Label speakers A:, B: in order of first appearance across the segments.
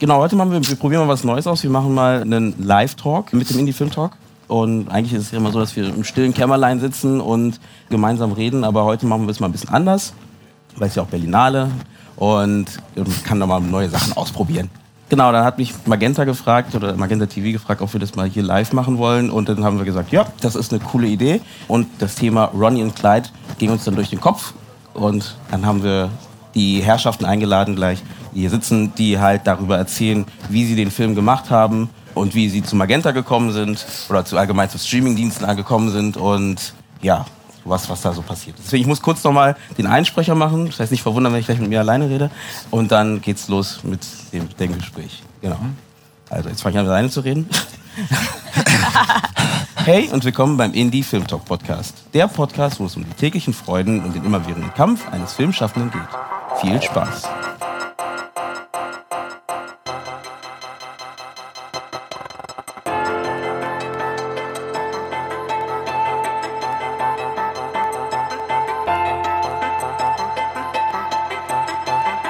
A: Genau, heute machen wir, wir probieren mal was Neues aus. Wir machen mal einen Live-Talk mit dem Indie-Film-Talk. Und eigentlich ist es ja immer so, dass wir im stillen Kämmerlein sitzen und gemeinsam reden. Aber heute machen wir es mal ein bisschen anders, weil es ja auch Berlinale und kann da mal neue Sachen ausprobieren. Genau, dann hat mich Magenta gefragt oder Magenta TV gefragt, ob wir das mal hier live machen wollen. Und dann haben wir gesagt, ja, das ist eine coole Idee. Und das Thema Ronnie und Clyde ging uns dann durch den Kopf. Und dann haben wir die Herrschaften eingeladen gleich, hier sitzen, die halt darüber erzählen, wie sie den Film gemacht haben und wie sie zu Magenta gekommen sind oder zu allgemein zu Streamingdiensten angekommen sind und ja, was, was da so passiert. Deswegen, ich muss kurz nochmal den Einsprecher machen. Das heißt, nicht verwundern, wenn ich gleich mit mir alleine rede. Und dann geht's los mit dem, dem Gespräch. Genau. Also, jetzt fange ich an, alleine zu reden. hey und willkommen beim Indie Film Talk Podcast. Der Podcast, wo es um die täglichen Freuden und den immerwährenden Kampf eines Filmschaffenden geht. Viel Spaß.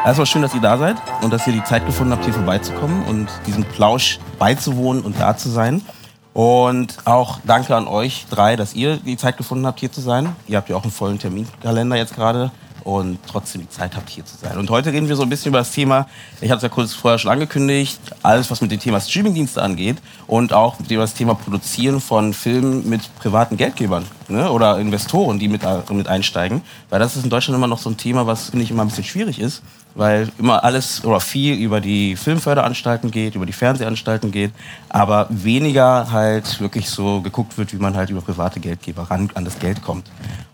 A: Erstmal schön, dass ihr da seid und dass ihr die Zeit gefunden habt, hier vorbeizukommen und diesem Plausch beizuwohnen und da zu sein. Und auch danke an euch drei, dass ihr die Zeit gefunden habt, hier zu sein. Ihr habt ja auch einen vollen Terminkalender jetzt gerade und trotzdem die Zeit habt, hier zu sein. Und heute reden wir so ein bisschen über das Thema, ich hatte es ja kurz vorher schon angekündigt, alles, was mit dem Thema Streamingdienste angeht und auch mit dem das Thema Produzieren von Filmen mit privaten Geldgebern ne? oder Investoren, die mit, mit einsteigen. Weil das ist in Deutschland immer noch so ein Thema, was, finde ich, immer ein bisschen schwierig ist weil immer alles oder viel über die Filmförderanstalten geht, über die Fernsehanstalten geht, aber weniger halt wirklich so geguckt wird, wie man halt über private Geldgeber ran an das Geld kommt.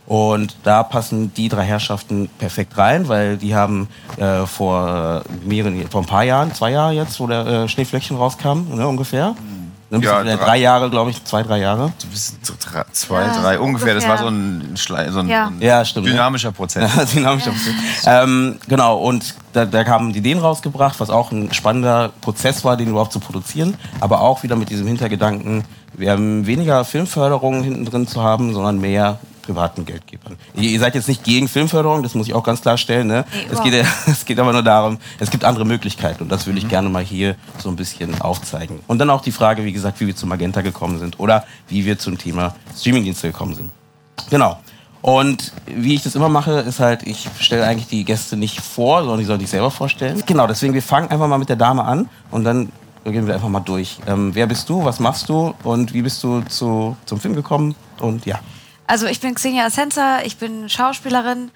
A: Und da passen die drei Herrschaften perfekt rein, weil die haben äh, vor mehreren, vor ein paar Jahren, zwei Jahre jetzt, wo der äh, Schneeflöckchen rauskam, ne, ungefähr. Mhm ja, drei, drei, Jahre, glaube ich, zwei, drei Jahre.
B: Bisschen, so drei, zwei, ja, drei, ungefähr. Das war so ein, Schle so ein,
A: ja. ja stimmt,
B: dynamischer Prozess.
A: dynamischer Prozess. Ähm, genau, und da, da haben die den rausgebracht, was auch ein spannender Prozess war, den überhaupt zu produzieren. Aber auch wieder mit diesem Hintergedanken, wir haben weniger Filmförderung hinten drin zu haben, sondern mehr privaten Geldgebern. Ihr seid jetzt nicht gegen Filmförderung, das muss ich auch ganz klarstellen. Ne? Nee, es, geht, es geht aber nur darum, es gibt andere Möglichkeiten und das würde ich mhm. gerne mal hier so ein bisschen aufzeigen. Und dann auch die Frage, wie gesagt, wie wir zu Magenta gekommen sind oder wie wir zum Thema Streamingdienste gekommen sind. Genau. Und wie ich das immer mache, ist halt, ich stelle eigentlich die Gäste nicht vor, sondern die sollen sich selber vorstellen. Genau, deswegen, wir fangen einfach mal mit der Dame an und dann gehen wir einfach mal durch. Ähm, wer bist du, was machst du und wie bist du zu, zum Film gekommen? Und ja.
C: Also ich bin Xenia Essenza, ich bin Schauspielerin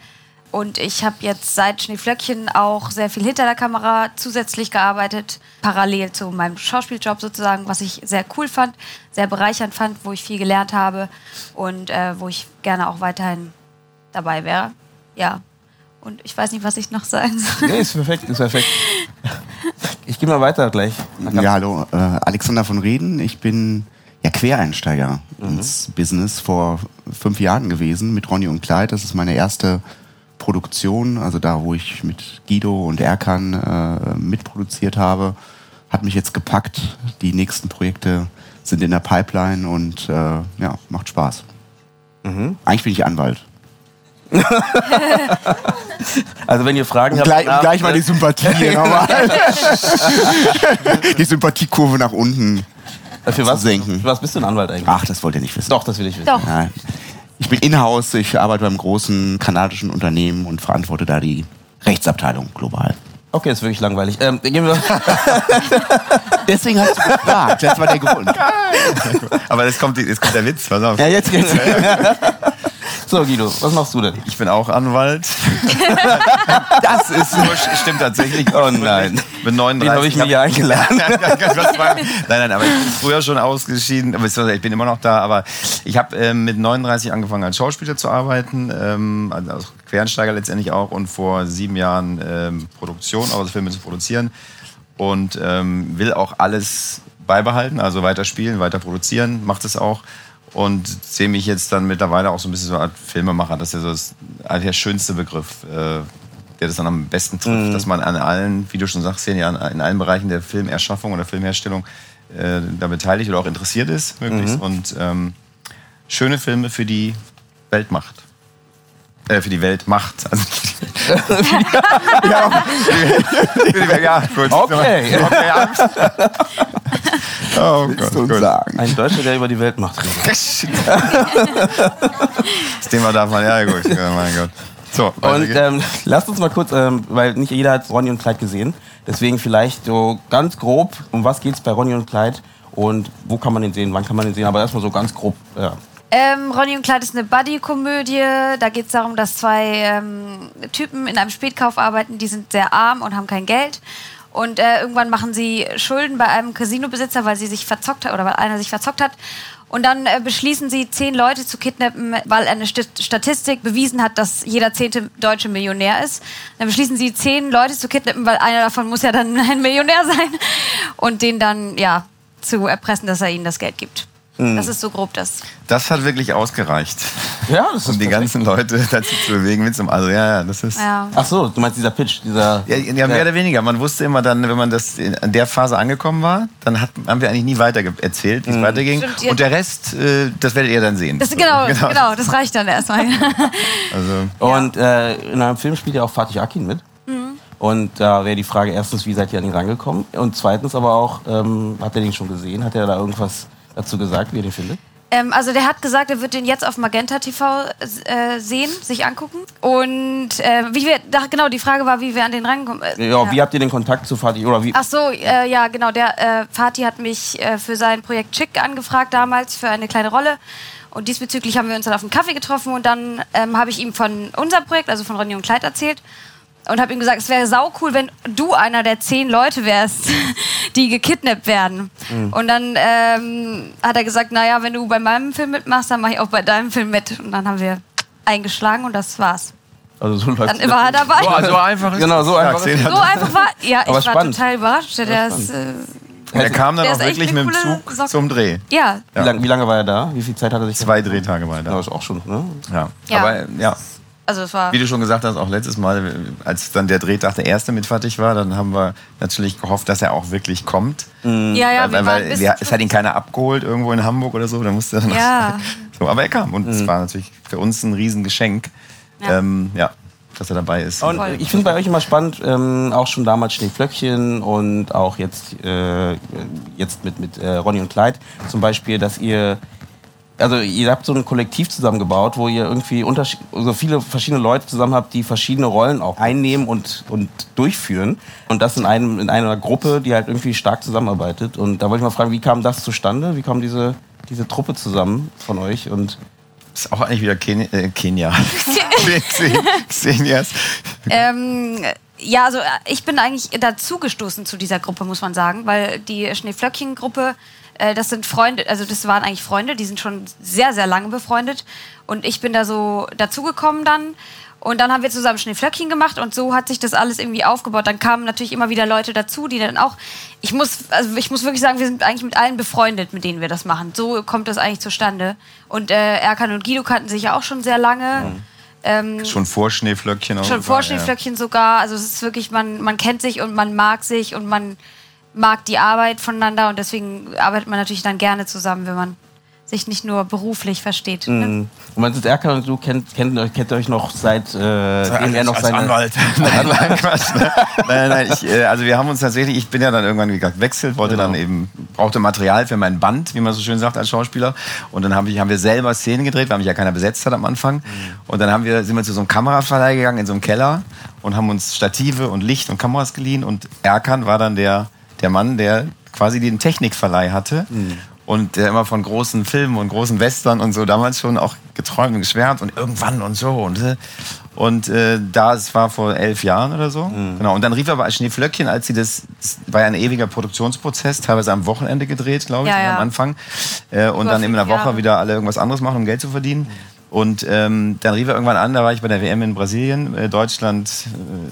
C: und ich habe jetzt seit Schneeflöckchen auch sehr viel hinter der Kamera zusätzlich gearbeitet, parallel zu meinem Schauspieljob sozusagen, was ich sehr cool fand, sehr bereichernd fand, wo ich viel gelernt habe und äh, wo ich gerne auch weiterhin dabei wäre. Ja. Und ich weiß nicht, was ich noch sagen soll.
A: Nee, ist perfekt, ist perfekt. Ich gehe mal weiter gleich.
D: Ja, hallo, äh, Alexander von Reden. Ich bin ja, Quereinsteiger mhm. ins Business vor fünf Jahren gewesen mit Ronny und Clyde. Das ist meine erste Produktion, also da, wo ich mit Guido und Erkan äh, mitproduziert habe. Hat mich jetzt gepackt. Die nächsten Projekte sind in der Pipeline und äh, ja, macht Spaß. Mhm. Eigentlich bin ich Anwalt.
A: also wenn ihr Fragen
D: habt... Gleich, gleich mal die Sympathie. die Sympathiekurve nach unten.
A: Für was, senken. Für was bist du ein Anwalt eigentlich?
D: Ach, das wollt ihr nicht wissen.
A: Doch, das will ich wissen.
C: Doch. Ja.
D: Ich bin in-house, ich arbeite beim großen kanadischen Unternehmen und verantworte da die Rechtsabteilung global.
A: Okay, ist wirklich langweilig. Ähm,
D: Deswegen hast du gefragt, das war der Grund.
B: Aber jetzt kommt, jetzt kommt der Witz, pass auf.
A: Ja, jetzt geht's. So, Guido, was machst du denn?
B: Ich bin auch Anwalt.
A: das ist
B: stimmt tatsächlich.
A: Oh nein.
B: Ich bin 39. Den
A: habe ich mir hier eingeladen.
B: nein, nein, aber ich bin früher schon ausgeschieden. Ich bin immer noch da, aber ich habe ähm, mit 39 angefangen als Schauspieler zu arbeiten, ähm, also als Quereinsteiger letztendlich auch und vor sieben Jahren ähm, Produktion, also Filme zu produzieren und ähm, will auch alles beibehalten, also weiter spielen, weiter produzieren, macht es auch und sehe mich jetzt dann mittlerweile auch so ein bisschen so Art Filmemacher. Das ist ja so das, der schönste Begriff, äh, der das dann am besten trifft, mhm. dass man an allen, wie du schon sagst, ja, in allen Bereichen der Filmerschaffung oder Filmherstellung äh, da beteiligt oder auch interessiert ist, möglichst. Mhm. Und ähm, schöne Filme für die Welt macht. Äh, für die Welt macht. Also, ja, für die Welt, ja, gut.
A: Okay.
B: okay Angst. Oh Gott,
D: und
B: gut.
D: sagen.
A: Ein Deutscher, der über die Welt macht.
B: Das Thema darf man, ja gut, ja, mein Gott. So,
A: Und ähm, lasst uns mal kurz, ähm, weil nicht jeder hat Ronny und Clyde gesehen. Deswegen vielleicht so ganz grob, um was geht's bei Ronny und Clyde und wo kann man den sehen, wann kann man den sehen, aber erstmal so ganz grob. Ja.
C: Ähm, Ronny und Clyde ist eine Buddy-Komödie. Da geht es darum, dass zwei ähm, Typen in einem Spätkauf arbeiten, die sind sehr arm und haben kein Geld. Und äh, irgendwann machen sie Schulden bei einem Casinobesitzer, weil sie sich verzockt hat oder weil einer sich verzockt hat. Und dann äh, beschließen sie, zehn Leute zu kidnappen, weil eine St Statistik bewiesen hat, dass jeder zehnte Deutsche Millionär ist. Dann beschließen sie, zehn Leute zu kidnappen, weil einer davon muss ja dann ein Millionär sein. Und den dann, ja, zu erpressen, dass er ihnen das Geld gibt. Das ist so grob das.
B: Das hat wirklich ausgereicht,
A: Ja, das
B: um die ganzen Leute dazu zu bewegen, mitzum. Also ja, ja, das ist.
C: Ja.
A: Ach so, du meinst dieser Pitch, dieser.
B: Ja, ja, mehr oder weniger. Man wusste immer dann, wenn man das in an der Phase angekommen war, dann hat, haben wir eigentlich nie weiter erzählt, wie es weiterging.
C: Stimmt, ihr-
B: Und der Rest, äh, das werdet ihr dann sehen.
C: Das, genau, genau, das reicht dann erstmal.
B: Also,
A: Und äh, in einem Film spielt ja auch Fatih Akin mit. Und da wäre die Frage erstens, wie seid ihr an ihn rangekommen? Und zweitens aber auch, ähm, habt ihr den schon gesehen? Hat er da irgendwas dazu gesagt, wie ihr den findet?
C: ähm, also der hat gesagt, er wird den jetzt auf Magenta TV äh, sehen, sich angucken. Und äh, wie wir, da, genau, die Frage war, wie wir an den rankommen. Äh,
A: Ja, wie habt ihr den Kontakt zu Fatih? Oder wie?
C: Ach so, äh, ja, genau. Der äh, Fatih hat mich äh, für sein Projekt Chick angefragt damals für eine kleine Rolle. Und diesbezüglich haben wir uns dann auf einen Kaffee getroffen und dann ähm, habe ich ihm von unserem Projekt, also von Ronny und Kleid erzählt und habe ihm gesagt, es wäre sau cool, wenn du einer der zehn Leute wärst, die gekidnappt werden. Und dann ähm, hat er gesagt, naja, wenn du bei meinem Film mitmachst, dann mache ich auch bei deinem Film mit. Und dann haben wir eingeschlagen und das war's.
A: Also so läuft's
C: Dann war er dabei.
B: so, so einfach ist
A: Genau,
B: das.
A: so einfach
B: Ja,
C: So einfach war. Ja, ich
A: Aber
C: war
A: spannend.
C: total überrascht. Der ist, äh,
B: Er kam dann
C: Der
B: auch wirklich mit dem Zug
C: Socke.
B: zum Dreh.
C: ja,
A: Wie, lang, wie lange war er da? Wie viel Zeit hat er sich
B: Zwei Drehtage war er
A: Ja,
B: da.
A: ist auch schon, ne?
B: Ja.
C: Ja.
B: Aber ja,
C: also es war.
B: wie du schon gesagt hast, auch letztes Mal, als dann der Drehtag der erste mit fertig war, dann haben wir natürlich gehofft, dass er auch wirklich kommt.
C: Ja, ja, wir
B: weil
C: waren
B: weil wir, es hat ihn keiner abgeholt irgendwo in Hamburg oder so. Da musste er dann
C: Ja.
B: so, aber er kam und es war natürlich für uns ein Riesengeschenk,
C: Ja.
B: ähm, ja, dass er dabei ist.
A: Und
C: Voll.
A: ich finde bei euch immer spannend, ähm, auch schon damals Schneeflöckchen und auch jetzt, äh, jetzt mit, mit äh, Ronny und Clyde zum Beispiel, dass ihr, also ihr habt so ein Kollektiv zusammengebaut, wo ihr irgendwie so viele verschiedene Leute zusammen habt, die verschiedene Rollen auch einnehmen und, und durchführen. Und das in, einem, in einer Gruppe, die halt irgendwie stark zusammenarbeitet. Und da wollte ich mal fragen, wie kam das zustande? Wie kam diese, diese Truppe zusammen von euch? Und
B: ist auch eigentlich wieder Ken äh, Kenia. Xen- Xenias.
C: Ähm, ja, also äh, ich bin eigentlich dazugestoßen zu dieser Gruppe, muss man sagen, weil die Schneeflöckchen-Gruppe, äh, das sind Freunde, also das waren eigentlich Freunde, die sind schon sehr, sehr lange befreundet. Und ich bin da so dazugekommen dann. Und dann haben wir zusammen Schneeflöckchen gemacht und so hat sich das alles irgendwie aufgebaut. Dann kamen natürlich immer wieder Leute dazu, die dann auch. Ich muss, also ich muss wirklich sagen, wir sind eigentlich mit allen befreundet, mit denen wir das machen. So kommt das eigentlich zustande. Und äh, Erkan und Guido kannten sich ja auch schon sehr lange. Ähm,
B: Schon vor Schneeflöckchen. auch
C: Schon
B: war,
C: vor
B: ja.
C: Schneeflöckchen sogar. Also es ist wirklich, man, man kennt sich und man mag sich und man mag die Arbeit voneinander und deswegen arbeitet man natürlich dann gerne zusammen, wenn man sich nicht nur beruflich versteht. Ne?
A: Und man ist Erkan und du kennt, kennt, euch- kennt euch noch seit, äh, er noch
B: als
A: seine,
B: Anwalt. nein, nein, Quatsch, ne? nein, nein, nein. Ich, äh, also wir haben uns tatsächlich, ich bin ja dann irgendwann gewechselt, wollte
A: Genau.
B: dann eben, brauchte Material für mein Band, wie man so schön sagt als Schauspieler. Und dann haben wir, haben wir selber Szenen gedreht, weil mich ja keiner besetzt hat am Anfang.
A: Mhm.
B: Und dann haben wir, sind wir zu so einem Kameraverleih gegangen in so einem Keller und haben uns Stative und Licht und Kameras geliehen. Und Erkan war dann der, der Mann, der quasi den Technikverleih hatte.
A: Mhm.
B: Und der immer von großen Filmen und großen Western und so damals schon auch geträumt und geschwärmt und irgendwann und so. Und, äh, und äh, da, es war vor elf Jahren oder so. Genau. Und dann rief er bei Schneeflöckchen, als sie das, das war ja ein ewiger Produktionsprozess, teilweise am Wochenende gedreht, glaube ich,
C: Ja, ja.
B: am Anfang. Äh, und
C: Über
B: dann in einer
C: fünf
B: Woche
C: Jahre.
B: wieder alle irgendwas anderes machen, um Geld zu verdienen. Und ähm, dann rief er irgendwann an, da war ich bei der WM in Brasilien, äh, Deutschland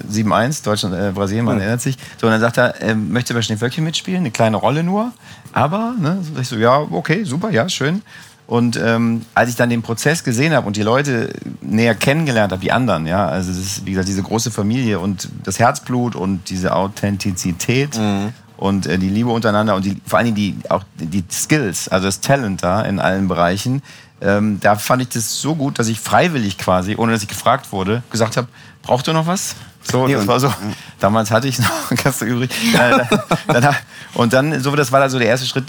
B: äh, 7-1, Deutschland, äh, Brasilien, man erinnert sich. So, und dann sagt er, ähm, möchte bei Schneeflöckchen mitspielen, eine kleine Rolle nur. Aber, ne, so, ich so, ja, okay, super, ja, schön. Und ähm, als ich dann den Prozess gesehen habe und die Leute näher kennengelernt habe, die anderen, ja, also das ist, wie gesagt, diese große Familie und das Herzblut und diese Authentizität und äh, die Liebe untereinander und die, vor allen Dingen die, auch die Skills, also das Talent da in allen Bereichen. Ähm, da fand ich das so gut, dass ich freiwillig quasi, ohne dass ich gefragt wurde, gesagt habe, braucht ihr noch was? So,
D: Nee,
B: das
D: und-
B: war so. Damals hatte ich noch Kasse übrig. Äh, dann, und dann, so das war also der erste Schritt,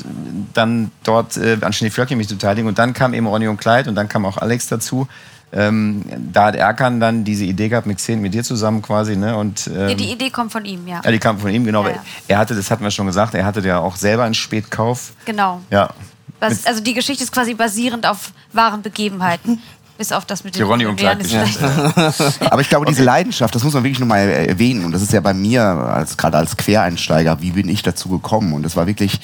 B: dann dort äh, an Schneeflöckchen mich zu beteiligen. Und dann kam eben Ronny und Clyde und dann kam auch Alex dazu. Ähm, da hat Erkan dann diese Idee gehabt, mit Xen mit dir zusammen quasi. Ne? Und, ähm,
C: Nee, die Idee kommt von ihm, ja.
B: ja, die kam von ihm, genau.
C: Ja, ja.
B: Er hatte, das hatten wir schon gesagt, er hatte ja auch selber einen Spätkauf.
C: Genau.
B: Ja.
C: Was, also die Geschichte ist quasi basierend auf wahren Begebenheiten. Bis auf das mit dem
B: Ronny und
D: Aber ich glaube, diese Leidenschaft, das muss man wirklich nochmal erwähnen. Und das ist ja bei mir, als, gerade als Quereinsteiger, wie bin ich dazu gekommen? Und das war wirklich,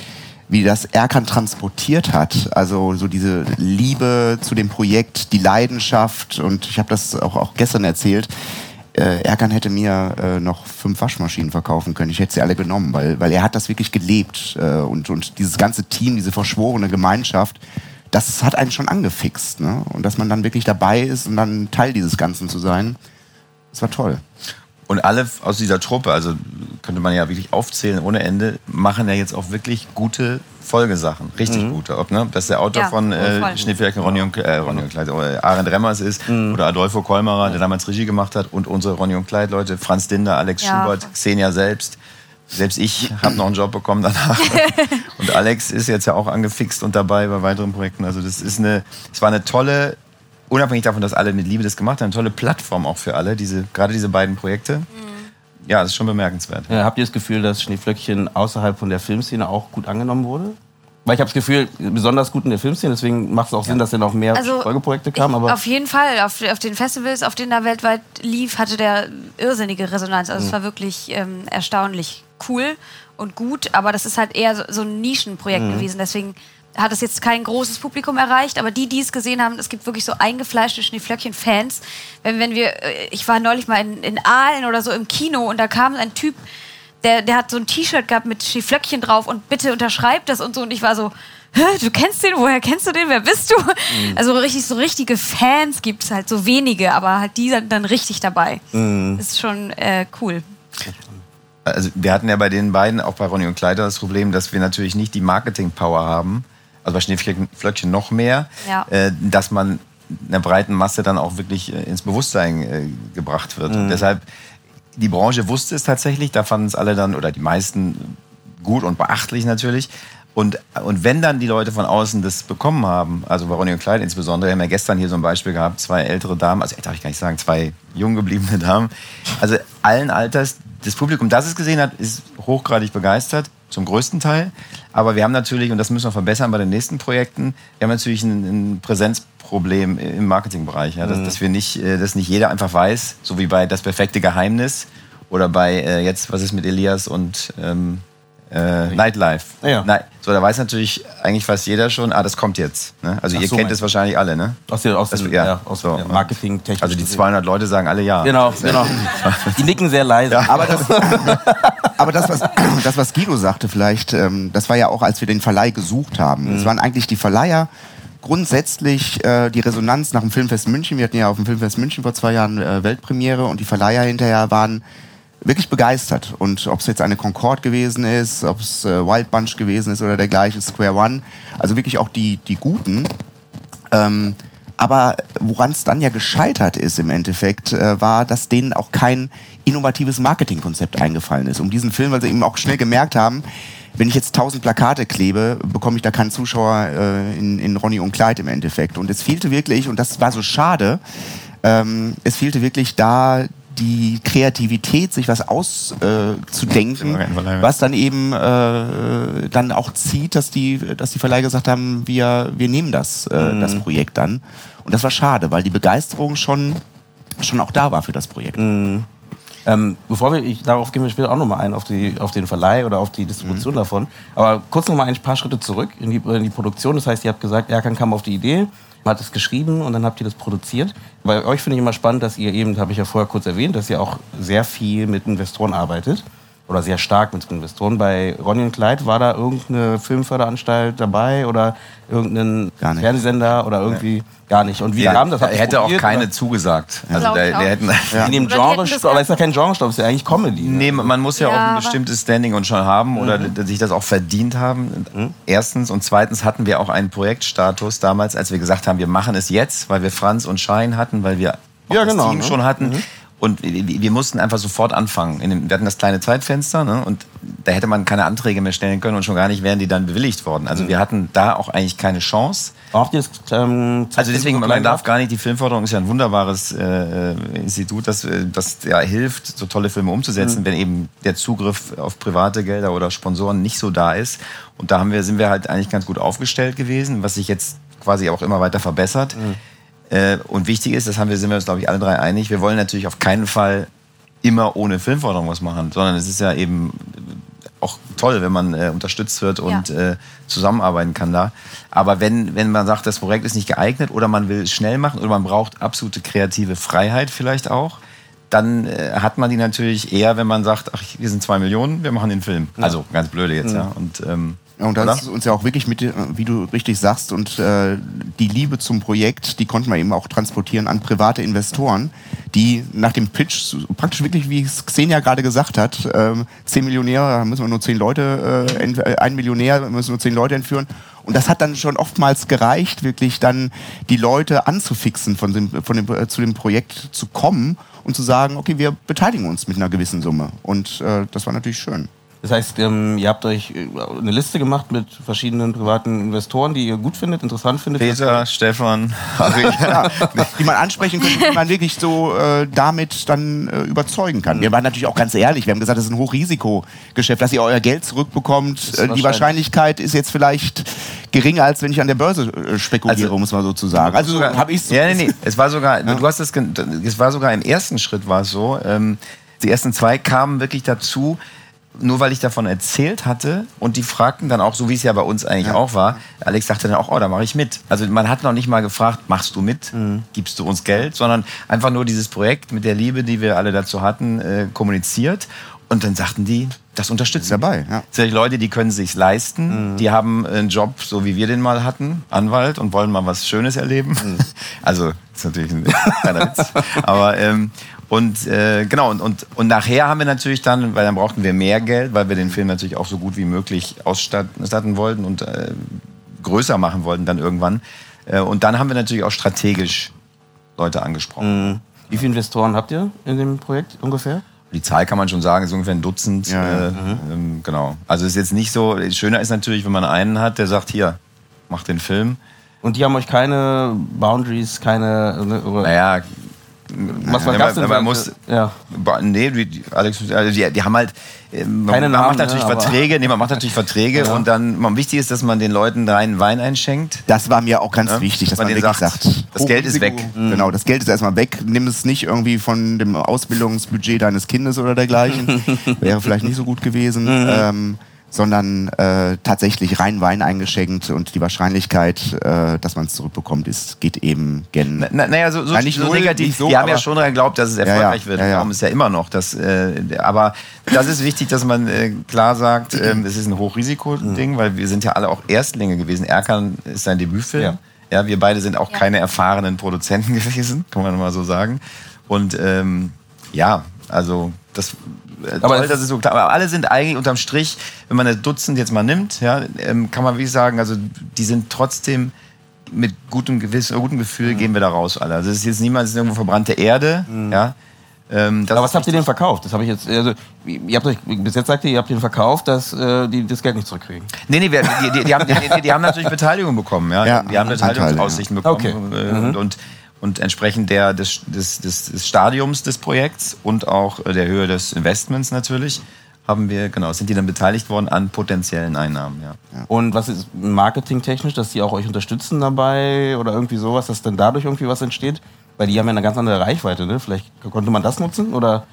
D: wie das Erkan transportiert hat. Also so diese Liebe zu dem Projekt, die Leidenschaft. Und ich habe das auch, auch gestern erzählt. Äh, Erkan hätte mir äh, noch fünf Waschmaschinen verkaufen können. Ich hätte sie alle genommen, weil, weil er hat das wirklich gelebt. Äh, und, und dieses ganze Team, diese verschworene Gemeinschaft, das hat einen schon angefixt. Ne? Und dass man dann wirklich dabei ist und dann Teil dieses Ganzen zu sein, das war toll.
B: Und alle aus dieser Truppe, also könnte man ja wirklich aufzählen ohne Ende, machen ja jetzt auch wirklich gute Folgesachen. Richtig gute. Ob, ne? Dass der Autor
C: Ja,
B: von äh,
C: voll.
B: Schneeflöckchen Ronny und, äh, Ronny und Clyde, äh, Arend Remmers ist oder Adolfo Kolmarer, der damals Regie gemacht hat und unsere Ronny und Clyde Leute, Franz Dinder, Alex
C: Ja,
B: Schubert. Xenia selbst. Selbst ich habe noch einen Job bekommen danach. und Alex ist jetzt ja auch angefixt und dabei bei weiteren Projekten. Also das ist eine, es war eine tolle, unabhängig davon, dass alle mit Liebe das gemacht haben, eine tolle Plattform auch für alle, diese, gerade diese beiden Projekte. Ja, das ist schon bemerkenswert.
A: Äh, habt ihr das Gefühl, dass Schneeflöckchen außerhalb von der Filmszene auch gut angenommen wurde? Weil ich habe das Gefühl, besonders gut in der Filmszene, deswegen macht es auch Sinn, dass dann noch mehr
C: Also,
A: Folgeprojekte kamen. Aber
C: auf jeden Fall. Auf, auf den Festivals, auf denen er weltweit lief, hatte der irrsinnige Resonanz. Also es war wirklich ähm, erstaunlich cool und gut, aber das ist halt eher so, so ein Nischenprojekt gewesen. Deswegen hat es jetzt kein großes Publikum erreicht, aber die, die es gesehen haben, es gibt wirklich so eingefleischte Schneeflöckchen-Fans. Wenn, wenn wir, äh, ich war neulich mal in, in Aalen oder so im Kino und da kam ein Typ, der, der hat so ein T-Shirt gehabt mit Schneeflöckchen drauf und bitte unterschreib das und so. Und ich war so, Hä, du kennst den? Woher kennst du den? Wer bist du? Also richtig, so richtige Fans gibt es halt, so wenige, aber halt die sind dann richtig dabei. Das ist schon äh, cool.
B: Also wir hatten ja bei den beiden, auch bei Ronny und Kleider, das Problem, dass wir natürlich nicht die Marketing-Power haben, also bei Schneeflöckchen noch mehr,
C: Ja.
B: äh, dass man einer breiten Masse dann auch wirklich äh, ins Bewusstsein äh, gebracht wird. Und deshalb, die Branche wusste es tatsächlich, da fanden es alle dann, oder die meisten gut und beachtlich natürlich. Und, und wenn dann die Leute von außen das bekommen haben, also bei Ronny und Clyde insbesondere, wir haben ja gestern hier so ein Beispiel gehabt, zwei ältere Damen, also darf ich gar nicht sagen, zwei jung gebliebene Damen, also allen Alters, das Publikum, das es gesehen hat, ist hochgradig begeistert, zum größten Teil. Aber wir haben natürlich, und das müssen wir verbessern bei den nächsten Projekten, wir haben natürlich ein, ein Präsenzproblem im Marketingbereich, ja, dass, dass wir nicht, äh, dass nicht jeder einfach weiß, so wie bei Das perfekte Geheimnis oder bei äh, jetzt, was ist mit Elias und ähm, äh, Nightlife.
A: Ja.
B: Nein, so, da weiß natürlich eigentlich fast jeder schon, ah, das kommt jetzt. Ne? Also
A: Ach
B: ihr
A: so,
B: kennt es wahrscheinlich alle, ne?
A: aus der, aus
B: ja,
A: ja, aus
B: so.
A: der marketing
B: Also die 200 Leute sagen alle ja.
A: Genau, genau. Die nicken sehr leise.
D: Aber das, aber das, was, das, was Guido sagte, vielleicht, ähm, das war ja auch, als wir den Verleih gesucht haben. Es waren eigentlich die Verleiher grundsätzlich äh, die Resonanz nach dem Filmfest München. Wir hatten ja auf dem Filmfest München vor zwei Jahren äh, Weltpremiere und die Verleiher hinterher waren wirklich begeistert. Und ob es jetzt eine Concorde gewesen ist, ob es äh, Wild Bunch gewesen ist oder dergleichen, Square One, also wirklich auch die, die Guten. Ähm, aber woran es dann ja gescheitert ist im Endeffekt, äh, war, dass denen auch kein innovatives Marketingkonzept eingefallen ist. Um diesen Film, weil sie eben auch schnell gemerkt haben, wenn ich jetzt tausend Plakate klebe, bekomme ich da keinen Zuschauer äh, in, in Ronny und Clyde im Endeffekt. Und es fehlte wirklich, und das war so schade, ähm, es fehlte wirklich da die Kreativität, sich was auszudenken, äh, was dann eben äh, dann auch zieht, dass die, dass die Verleiher gesagt haben, wir, wir nehmen das, äh, das Projekt dann. Und das war schade, weil die Begeisterung schon, schon auch da war für das Projekt.
A: Ähm, bevor wir, ich, darauf gehen wir später auch nochmal ein, auf, die, auf den Verleih oder auf die Distribution davon. Aber kurz nochmal ein paar Schritte zurück in die, in die Produktion. Das heißt, ihr habt gesagt, Erkan kam auf die Idee, hat es geschrieben und dann habt ihr das produziert. Bei euch finde ich immer spannend, dass ihr eben, habe ich ja vorher kurz erwähnt, dass ihr auch sehr viel mit Investoren arbeitet. Oder sehr stark mit Investoren. Bei Ronny und Clyde war da irgendeine Filmförderanstalt dabei oder irgendein. Fernsehsender oder irgendwie gar nicht. Und wie
B: Ja,
A: kam das?
B: Er hätte auch keine
A: oder?
B: zugesagt. Also
C: Glaub
B: der, hätten,
A: in dem Genre, aber ist ja kein Genrestoff, ist ja eigentlich Comedy. ne?
B: Nee, man muss ja,
C: Ja,
B: auch ein bestimmtes Standing und schon haben oder
A: Mhm.
B: sich das auch verdient haben. Erstens und zweitens hatten wir auch einen Projektstatus damals, als wir gesagt haben, wir machen es jetzt, weil wir Franz und Schein hatten, weil wir auch
A: Ja,
B: das
A: genau,
B: Team
A: ne?
B: schon hatten. Und wir, mussten einfach sofort anfangen. Dem, wir hatten das kleine Zeitfenster ne? und da hätte man keine Anträge mehr stellen können und schon gar nicht wären die dann bewilligt worden.
A: Mhm.
B: Also wir hatten da auch eigentlich keine Chance.
A: Auch das, ähm,
B: Also deswegen, man darf gar nicht, die Filmförderung ist ja ein wunderbares äh, äh, Institut, das, äh, das ja hilft, so tolle Filme umzusetzen,
A: Mhm.
B: wenn eben der Zugriff auf private Gelder oder Sponsoren nicht so da ist. Und da haben wir, sind wir halt eigentlich ganz gut aufgestellt gewesen, was sich jetzt quasi auch immer weiter verbessert.
A: Mhm.
B: Äh, und wichtig ist, das haben wir, sind wir uns, glaube ich, alle drei einig, wir wollen natürlich auf keinen Fall immer ohne Filmförderung was machen, sondern es ist ja eben auch toll, wenn man äh, unterstützt wird und
C: Ja.
B: äh, zusammenarbeiten kann da. Aber wenn, wenn man sagt, das Projekt ist nicht geeignet oder man will es schnell machen oder man braucht absolute kreative Freiheit vielleicht auch, dann äh, hat man die natürlich eher, wenn man sagt, ach, hier sind zwei Millionen, wir machen den Film. Also ganz blöde jetzt, ja. Und, ähm,
D: Ja, und das
B: oder?
D: ist uns ja auch wirklich mit, wie du richtig sagst, und äh, die Liebe zum Projekt, die konnten wir eben auch transportieren an private Investoren, die nach dem Pitch praktisch wirklich, wie es Xenia gerade gesagt hat, ähm, zehn Millionäre, da müssen wir nur zehn Leute, äh, äh, ein Millionär, da müssen nur zehn Leute entführen. Und das hat dann schon oftmals gereicht, wirklich dann die Leute anzufixen, von dem, von dem, äh, zu dem Projekt zu kommen und zu sagen, okay, wir beteiligen uns mit einer gewissen Summe. Und äh, das war natürlich schön.
A: Das heißt, ähm, ihr habt euch äh, eine Liste gemacht mit verschiedenen privaten Investoren, die ihr gut findet, interessant findet.
B: Peter, Stefan, Harry.
D: ja, die man ansprechen könnte, die man wirklich so äh, damit dann äh, überzeugen kann. Wir waren natürlich auch ganz ehrlich, wir haben gesagt, das ist ein Hochrisikogeschäft, dass ihr euer Geld zurückbekommt. Äh, die
A: wahrscheinlich.
D: Wahrscheinlichkeit ist jetzt vielleicht geringer, als wenn ich an der Börse äh, spekuliere,
B: Also-
D: muss man sozusagen. Also so habe ich es.
B: Ja, nee, nee. Es war sogar, du hast das, gen- es war sogar im ersten Schritt war es so. Ähm, die ersten zwei kamen wirklich dazu, nur weil ich davon erzählt hatte und die fragten dann auch, so wie es ja bei uns eigentlich auch war, Alex sagte dann auch, oh, da mache ich mit. Also man hat noch nicht mal gefragt, machst du mit, gibst du uns Geld, sondern einfach nur dieses Projekt mit der Liebe, die wir alle dazu hatten, äh, kommuniziert. Und dann sagten die, das unterstützen wir.
D: dabei, ja.
B: Solche Leute, die können sich leisten, die haben einen Job, so wie wir den mal hatten, Anwalt und wollen mal was Schönes erleben. Also ist natürlich ein kleiner Witz, aber ähm, und äh, genau und, und und nachher haben wir natürlich dann, weil dann brauchten wir mehr Geld, weil wir den Film natürlich auch so gut wie möglich ausstatten wollten und äh, größer machen wollten dann irgendwann. Äh, und dann haben wir natürlich auch strategisch Leute angesprochen.
A: Wie viele Investoren habt ihr in dem Projekt ungefähr?
B: Die Zahl kann man schon sagen, ist ungefähr ein Dutzend.
D: Ja.
B: Äh, ähm, genau. Also ist jetzt nicht so. Schöner ist natürlich, wenn man einen hat, der sagt, hier, mach den Film.
A: Und die haben euch keine Boundaries, keine. ne,
B: Naja,
A: was
B: ja,
A: gab's
B: man-
A: denn
B: man
A: für-
B: muss-
A: Ja.
B: ba- nee, die, die, Alex, also die, die haben halt. äh, Man,
A: Keine
B: man
A: Namen,
B: macht natürlich
A: ne,
B: Verträge, nee, man macht natürlich Verträge und dann, man, wichtig ist, dass man den Leuten reinen Wein einschenkt.
D: Das war mir auch ganz
B: Ja,
D: wichtig, dass
B: man
D: man,
B: denen
D: wirklich
B: sagt,
D: sagt,
B: das Geld ist weg.
D: Genau, das Geld ist erstmal weg. Nimm es nicht irgendwie von dem Ausbildungsbudget deines Kindes oder dergleichen. Wäre vielleicht nicht so gut gewesen. Ähm, sondern äh, tatsächlich rein Wein eingeschenkt und die Wahrscheinlichkeit, äh, dass man es zurückbekommt, ist, geht eben gen.
B: Na, na, naja, so, so,
D: Ja, nicht
B: so
D: null,
B: negativ.
D: nicht so,
B: die haben ja schon daran geglaubt, dass es
D: ja,
B: erfolgreich wird.
D: ja, ja.
B: Darum ist ja immer noch. Das, äh, aber das ist wichtig, dass man äh, klar sagt, ähm, es ist ein Hochrisiko-Ding, weil wir sind ja alle auch Erstlinge gewesen. Erkan ist sein Debütfilm.
A: Ja.
B: Ja. wir beide sind auch
C: Ja.
B: keine erfahrenen Produzenten gewesen, kann man mal so sagen. Und ähm, ja, also das. Äh,
A: Aber
B: toll,
A: es-
B: das ist so klar. Aber alle sind eigentlich unterm Strich, wenn man das Dutzend jetzt mal nimmt, ja, ähm, kann man wirklich sagen, also die sind trotzdem mit gutem Gewissen, gutem Gefühl gehen wir da raus, alle. Also es ist jetzt niemand, es ist irgendwo verbrannte Erde, ja. Ähm,
A: Aber was habt ihr denn verkauft? Das habe ich jetzt. Also, ihr habt euch bis jetzt sagt ihr, ihr habt den verkauft, dass äh, die das Geld nicht zurückkriegen.
B: Nee, nee, wir, die, die, die, haben, die, haben natürlich Beteiligung bekommen, ja.
D: Ja,
B: die haben Beteiligungsaussichten bekommen.
A: Okay.
B: Äh, und, und, und entsprechend der, des, des, des, Stadiums des Projekts und auch äh, der Höhe des Investments natürlich, haben wir, genau, sind die dann beteiligt worden an potenziellen Einnahmen, ja.
A: Und was ist marketingtechnisch, dass die auch euch unterstützen dabei oder irgendwie sowas, dass dann dadurch irgendwie was entsteht? Weil die haben ja eine ganz andere Reichweite, ne? Vielleicht konnte man das nutzen oder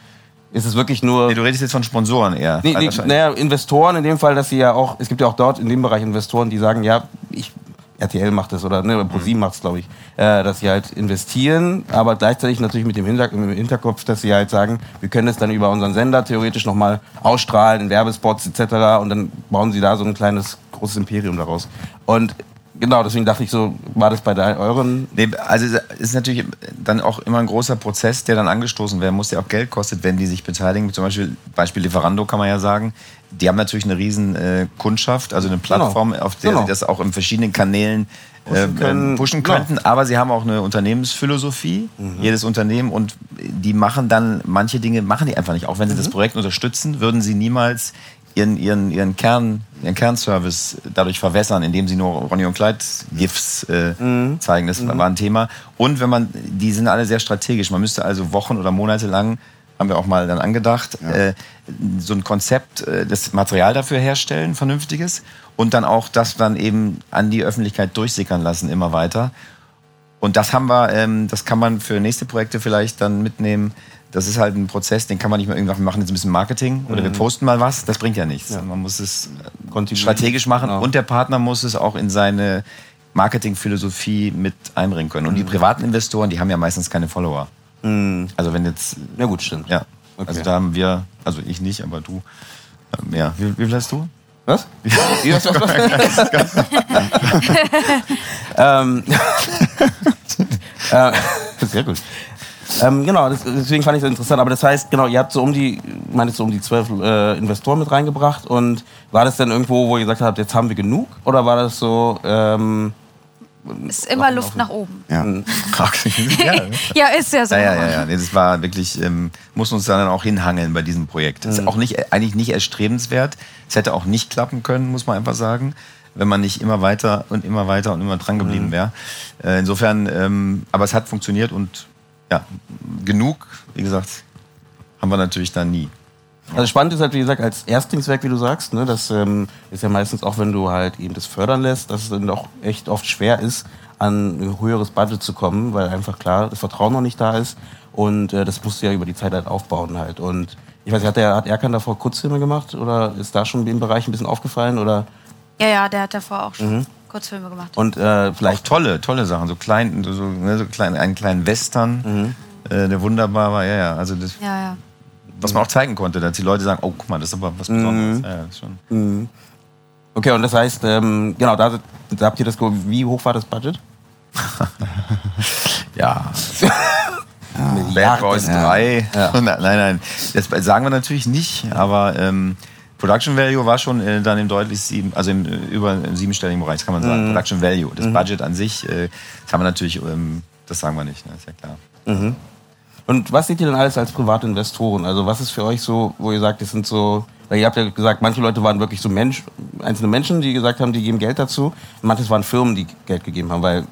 A: ist es wirklich nur.
B: Nee, du redest jetzt von Sponsoren eher.
A: Nee, nee,
B: Wahrscheinlich.
A: naja, Investoren in dem Fall, dass sie ja auch, es gibt ja auch dort in dem Bereich Investoren, die sagen, ja, ich RTL macht das oder ne, ProSieben macht es, glaube ich, äh, dass sie halt investieren, aber gleichzeitig natürlich mit dem Hinter im Hinterkopf, dass sie halt sagen, wir können das dann über unseren Sender theoretisch nochmal ausstrahlen in Werbespots etc. Und dann bauen sie da so ein kleines, großes Imperium daraus. Und genau, deswegen dachte ich so, war das bei der, euren...
B: Nee, also es ist natürlich dann auch immer ein großer Prozess, der dann angestoßen werden muss, der auch Geld kostet, wenn die sich beteiligen. Zum Beispiel, Beispiel Lieferando kann man ja sagen. Die haben natürlich eine riesen äh, Kundschaft, also eine Plattform,
A: Genau.
B: auf der
A: Genau.
B: sie das auch in verschiedenen Kanälen äh,
A: Pushen können.
B: pushen
A: Genau.
B: könnten. Aber sie haben auch eine Unternehmensphilosophie,
A: Mhm.
B: jedes Unternehmen, und die machen dann manche Dinge, machen die einfach nicht. Auch wenn sie das
A: Mhm.
B: Projekt unterstützen, würden sie niemals ihren, ihren, ihren, Kern, ihren Kernservice dadurch verwässern, indem sie nur Ronny und Clyde GIFs äh,
A: Mhm.
B: zeigen. Das war ein Thema. Und wenn man, die sind alle sehr strategisch. Man müsste also Wochen oder Monate lang, haben wir auch mal dann angedacht, äh, so ein Konzept, äh, das Material dafür herstellen, vernünftiges. Und dann auch das dann eben an die Öffentlichkeit durchsickern lassen, immer weiter. Und das haben wir, ähm, das kann man für nächste Projekte vielleicht dann mitnehmen. Das ist halt ein Prozess, den kann man nicht mehr irgendwann wir machen jetzt ein bisschen Marketing oder wir posten mal was. Das bringt ja nichts. Man muss es äh, strategisch machen
A: Genau.
B: und der Partner muss es auch in seine Marketingphilosophie mit einbringen können. Und die privaten Investoren, die haben ja meistens keine Follower. Also wenn jetzt,
A: Ja gut, stimmt.
B: ja,
A: Okay.
B: also da haben wir, also ich nicht, aber du, ähm, ja. Wie, wie viel hast du?
A: Was? Wie, was, was, was? ähm, äh, sehr gut. Ähm, genau, das, deswegen fand ich das interessant. Aber das heißt, genau, ihr habt so um die, meinst so um die zwölf äh, Investoren mit reingebracht und war das dann irgendwo, wo ihr gesagt habt, jetzt haben wir genug? Oder war das so, ähm,
C: Ist immer Luft nach oben.
D: Ja.
B: ja,
C: Ja, ist ja so.
B: Ja, ja, ja, ja. Nee, das war wirklich, ähm, muss uns dann auch hinhangeln bei diesem Projekt. Das ist auch nicht, eigentlich nicht erstrebenswert. Es hätte auch nicht klappen können, muss man einfach sagen, wenn man nicht immer weiter und immer weiter und immer dran geblieben wäre. Äh, insofern, ähm, aber es hat funktioniert und ja, genug, wie gesagt, haben wir natürlich dann nie.
A: Also spannend ist halt, wie gesagt, als Erstlingswerk, wie du sagst, ne, das ähm, ist ja meistens auch, wenn du halt eben das fördern lässt, dass es dann doch echt oft schwer ist, an ein höheres Budget zu kommen, weil einfach klar das Vertrauen noch nicht da ist und äh, das musst du ja über die Zeit halt aufbauen halt. Und ich weiß nicht, hat, der, hat Erkan davor Kurzfilme gemacht oder ist da schon im Bereich ein bisschen aufgefallen oder
C: Ja, ja, der hat davor auch schon
B: Mhm.
C: Kurzfilme gemacht.
A: und äh,
B: Auch
A: vielleicht
B: tolle, tolle Sachen, so klein, so, ne, so klein, einen kleinen Western, äh, der wunderbar war, ja, ja. Also das,
C: Ja, ja.
B: was man auch zeigen konnte, dass die Leute sagen, oh, guck mal, das ist aber was Besonderes. Ja, ja, schon.
A: okay und das heißt ähm, genau da, da habt ihr das wie hoch war das Budget?
B: Ja, Bad. Boys 3. nein, nein, nein. Das sagen wir natürlich nicht, aber ähm, Production Value war schon äh, dann im deutlich sieben, also im, äh, über im siebenstelligen Bereich, das kann man sagen. Production Value. Das Budget an sich, äh, das haben wir natürlich, ähm, das sagen wir nicht, ne? ist ja klar.
A: Und was seht ihr denn alles als private Investoren? Also was ist für euch so, wo ihr sagt, das sind so, weil ihr habt ja gesagt, manche Leute waren wirklich so Mensch, einzelne Menschen, die gesagt haben, die geben Geld dazu. Manches waren Firmen, die Geld gegeben haben. Weil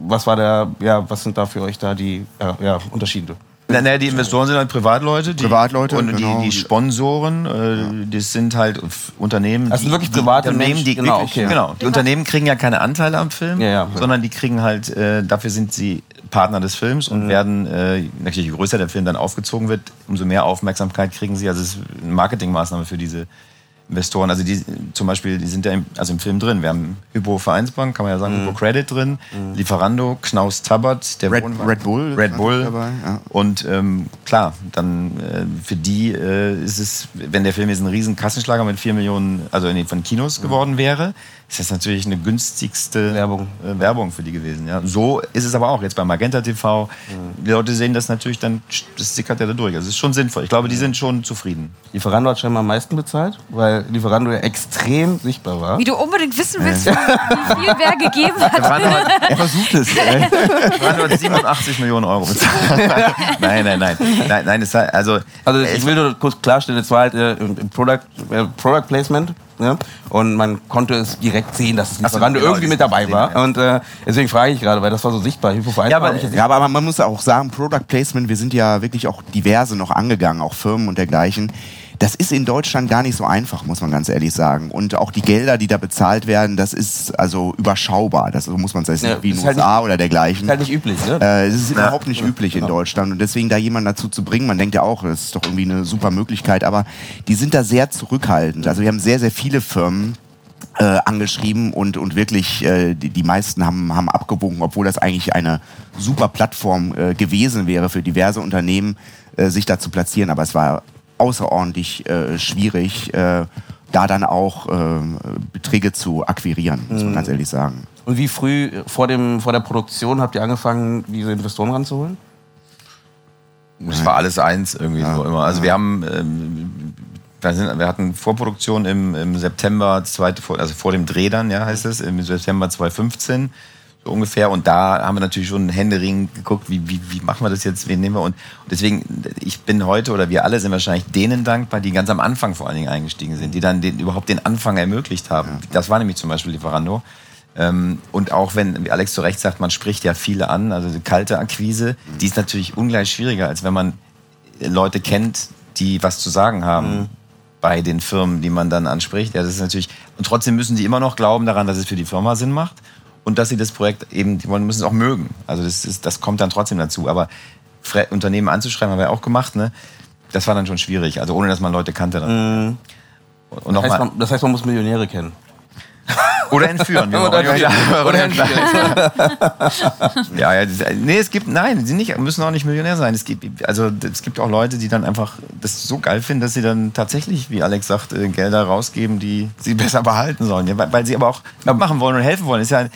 A: was war der, ja, was sind da für euch da die ja, ja, Unterschiede?
B: Na, na, die Investoren sind halt Privatleute. Die,
D: Privatleute,
B: Und
D: genau.
B: die, die Sponsoren, äh, das sind halt Unternehmen.
A: Das sind
B: die-
A: wirklich
B: die
A: private
B: Unternehmen,
A: Menschen,
B: die
A: genau,
B: wirklich,
A: okay.
B: genau. Die Unternehmen kriegen ja keine Anteile am Film,
A: Ja, ja.
B: sondern die kriegen halt, äh, dafür sind sie Partner des Films
A: Mhm.
B: und werden, äh, natürlich je größer der Film dann aufgezogen wird, umso mehr Aufmerksamkeit kriegen sie. Also es ist eine Marketingmaßnahme für diese Investoren. Also die zum Beispiel, die sind ja im, also im Film drin. Wir haben Hypo Vereinsbank, kann man ja sagen, Hypo Credit drin, Lieferando, Knaus Tabbert, der
D: Red-
B: Wohnwagen-
D: Red Bull
B: Red Bull.
D: dabei, ja.
B: Und ähm, klar, dann äh, für die äh, ist es, wenn der Film jetzt ein riesen Kassenschlager mit 4 Millionen, also nee, von Kinos geworden wäre, ist das natürlich eine günstigste
A: Werbung.
B: äh, Werbung für die gewesen. Ja. So ist es aber auch jetzt bei Magenta TV. Die Leute sehen das natürlich dann, das sickert ja da durch. Also es ist schon sinnvoll. Ich glaube, die sind schon zufrieden.
A: Lieferando hat scheinbar am meisten bezahlt, weil Lieferando ja extrem sichtbar war.
C: Wie du unbedingt wissen willst, wie viel wer gegeben hat.
B: Lieferando hat,
D: Er versucht es.
B: Lieferando hat 87 Millionen Euro bezahlt. nein, nein, nein. Nein, nein, es war, also,
A: Also
B: es
A: ich will nur kurz klarstellen, es war halt äh, Product, äh, Product Placement. Ne? Und man konnte es direkt sehen, dass
B: Ach so,
A: Lieferando
B: genau,
A: irgendwie mit
B: das
A: dabei
B: sehen,
A: war.
B: ja.
A: Und äh, deswegen frage ich gerade, weil das war so sichtbar. Hypo
B: Ja, aber-
D: Ja, aber man muss auch sagen, Product Placement, wir sind ja wirklich auch diverse noch angegangen, auch Firmen und dergleichen. Das ist in Deutschland gar nicht so einfach, muss man ganz ehrlich sagen. Und auch die Gelder, die da bezahlt werden, das ist also überschaubar. Das so muss man sagen,
A: Ja,
D: wie in
A: ist
D: den
A: halt
D: USA oder dergleichen.
A: ist halt nicht üblich. Ne?
D: Äh, Es ist überhaupt nicht üblich in Deutschland und deswegen da jemanden dazu zu bringen, man denkt ja auch, das ist doch irgendwie eine super Möglichkeit, aber die sind da sehr zurückhaltend. Also wir haben sehr, sehr viele Firmen, äh, angeschrieben und, und wirklich äh, die, die meisten haben, haben abgewunken, obwohl das eigentlich eine super Plattform äh, gewesen wäre für diverse Unternehmen, äh, sich da zu platzieren. Aber es war außerordentlich äh, schwierig, äh, da dann auch äh, Beträge zu akquirieren, muss man
A: Mhm.
D: ganz ehrlich sagen.
A: Und wie früh vor, dem, vor der Produktion habt ihr angefangen, diese Investoren ranzuholen?
B: Das war alles eins irgendwie so immer. Also wir haben, ähm, wir, sind, wir hatten Vorproduktion im, im September, zweite, also vor dem Dreh dann, ja, heißt es, im September 2015 so ungefähr. Und da haben wir natürlich schon Händering geguckt, wie, wie, wie machen wir das jetzt, wen nehmen wir. Und, deswegen, ich bin heute oder wir alle sind wahrscheinlich denen dankbar, die ganz am Anfang vor allen Dingen eingestiegen sind, die dann den, überhaupt den Anfang ermöglicht haben. Das war nämlich zum Beispiel Lieferando. Ähm, und auch wenn, wie Alex zu Recht sagt, man spricht ja viele an, also die kalte Akquise, die ist natürlich ungleich schwieriger, als wenn man Leute kennt, die was zu sagen haben bei den Firmen, die man dann anspricht. Ja, das ist natürlich, und trotzdem müssen die immer noch glauben daran, dass es für die Firma Sinn macht und dass sie das Projekt eben, die wollen, müssen es auch mögen. Also das, ist, das kommt dann trotzdem dazu. Aber Unternehmen anzuschreiben, haben wir ja auch gemacht, ne? Das war dann schon schwierig, also ohne dass man Leute kannte. Dann. Und
A: Das heißt, man, das heißt, man muss Millionäre kennen.
B: Oder entführen. wir
A: Oder entführen.
B: sagen.
A: Oder entführen.
B: Ja, ja, nee, es gibt, nein, sie nicht, müssen auch nicht Millionär sein. Es gibt, also, es gibt auch Leute, die dann einfach das so geil finden, dass sie dann tatsächlich, wie Alex sagt, äh, Gelder rausgeben, die sie besser behalten sollen. Ja, weil, sie aber auch mitmachen wollen und helfen wollen. Ist ja,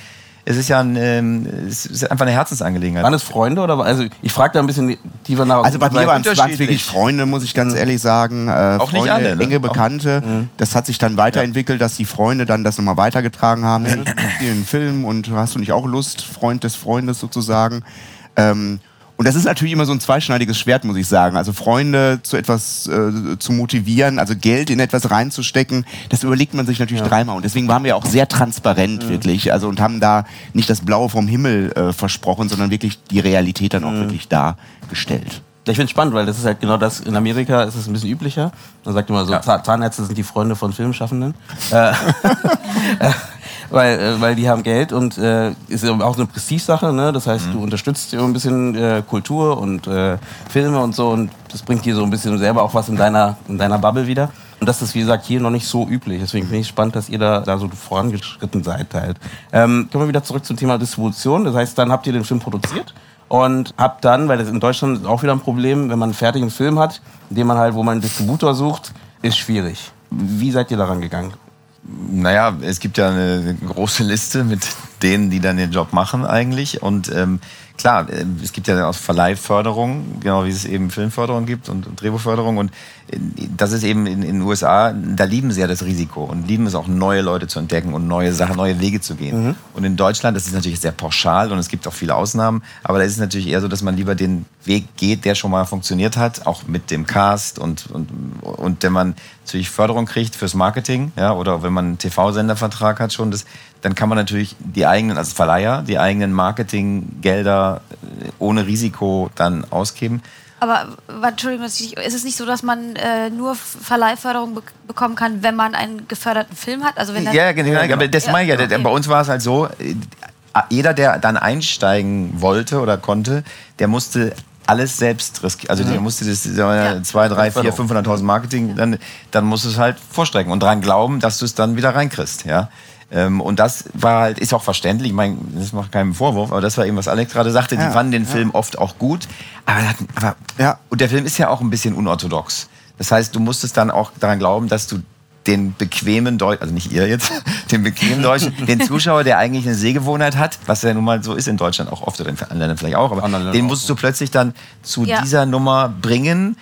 B: es ist ja ein, ähm, es ist einfach eine Herzensangelegenheit.
A: Waren es Freunde oder also ich frage da ein bisschen tiefer nach.
D: Also bei mir waren es wirklich Freunde, muss ich ganz ehrlich sagen. Äh,
B: Auch nicht
D: Freunde,
B: alle, ne?
D: enge Bekannte. Das hat sich dann weiterentwickelt, dass die Freunde dann das nochmal weitergetragen haben. Hey, ich spiele einen Film und hast du nicht auch Lust, Freund des Freundes sozusagen. Ähm, und das ist natürlich immer so ein zweischneidiges Schwert, muss ich sagen. Also Freunde zu etwas äh, zu motivieren, also Geld in etwas reinzustecken, das überlegt man sich natürlich dreimal. Und deswegen waren wir auch sehr transparent wirklich. Also und haben da nicht das Blaue vom Himmel äh, versprochen, sondern wirklich die Realität dann auch wirklich dargestellt.
A: Ich finde es spannend, weil das ist halt genau das. In Amerika ist es ein bisschen üblicher. Man sagt immer so,
B: Ja.
A: Zahn- Zahnärzte sind die Freunde von Filmschaffenden. weil, äh, weil die haben Geld und äh, ist ja auch eine Prestigesache. Ne? Das heißt, du unterstützt ein bisschen äh, Kultur und äh, Filme und so und das bringt dir so ein bisschen selber auch was in deiner, in deiner Bubble wieder. Und das ist, wie gesagt, hier noch nicht so üblich. Deswegen finde ich spannend, dass ihr da, da so vorangeschritten seid halt. Ähm, kommen wir wieder zurück zum Thema Distribution. Das heißt, dann habt ihr den Film produziert und habt dann, weil das in Deutschland ist auch wieder ein Problem, wenn man einen fertigen Film hat, den man halt, wo man einen Distributor sucht, ist schwierig. Wie seid ihr daran gegangen?
B: Naja, es gibt ja eine, große Liste mit denen, die dann den Job machen eigentlich. Und ähm, klar, äh, es gibt ja auch Verleihförderung, genau wie es eben Filmförderung gibt und, Drehbuchförderung. Und äh, das ist eben in, in den USA, da lieben sie ja das Risiko und lieben es auch, neue Leute zu entdecken und neue Sachen, neue Wege zu gehen. Und in Deutschland, das ist natürlich sehr pauschal und es gibt auch viele Ausnahmen, aber da ist es natürlich eher so, dass man lieber den Weg geht, der schon mal funktioniert hat, auch mit dem Cast und, und, und wenn man natürlich Förderung kriegt fürs Marketing, ja, oder wenn man einen TV-Sendervertrag hat schon, das, dann kann man natürlich die eigenen, also Verleiher, die eigenen Marketinggelder äh, ohne Risiko dann ausgeben.
C: Aber Entschuldigung, ist es nicht so, dass man äh, nur Verleihförderung be bekommen kann, wenn man einen geförderten Film hat? Also wenn
B: Ja, genau, aber das
C: Ja,
B: meine ich ja.
C: Okay.
B: Bei uns war es halt so, äh, jeder, der dann einsteigen wollte oder konnte, der musste alles selbst riskieren. Also der musste das wir,
C: Ja.
B: 2, 3, 4,
A: Förderung.
B: 500.000 Marketing, dann, dann musst du es halt vorstrecken und dran glauben, dass du es dann wieder reinkriegst. Ja? Ähm, Und das war halt, ist auch verständlich, ich meine, das macht keinen Vorwurf, aber das war eben, was Alex gerade sagte, die
D: Ja,
B: fanden den Film oft auch gut, aber, aber
D: Ja.
B: und der Film ist ja auch ein bisschen unorthodox. Das heißt, du musstest dann auch daran glauben, dass du den bequemen Deutschen, also nicht ihr jetzt, den bequemen Deutschen, den Zuschauer, der eigentlich eine Sehgewohnheit hat, was ja nun mal so ist in Deutschland auch oft oder in anderen Ländern vielleicht auch, aber
A: Anderen Ländern
B: den
A: auch.
B: musst du plötzlich dann zu
C: Ja.
B: dieser Nummer bringen.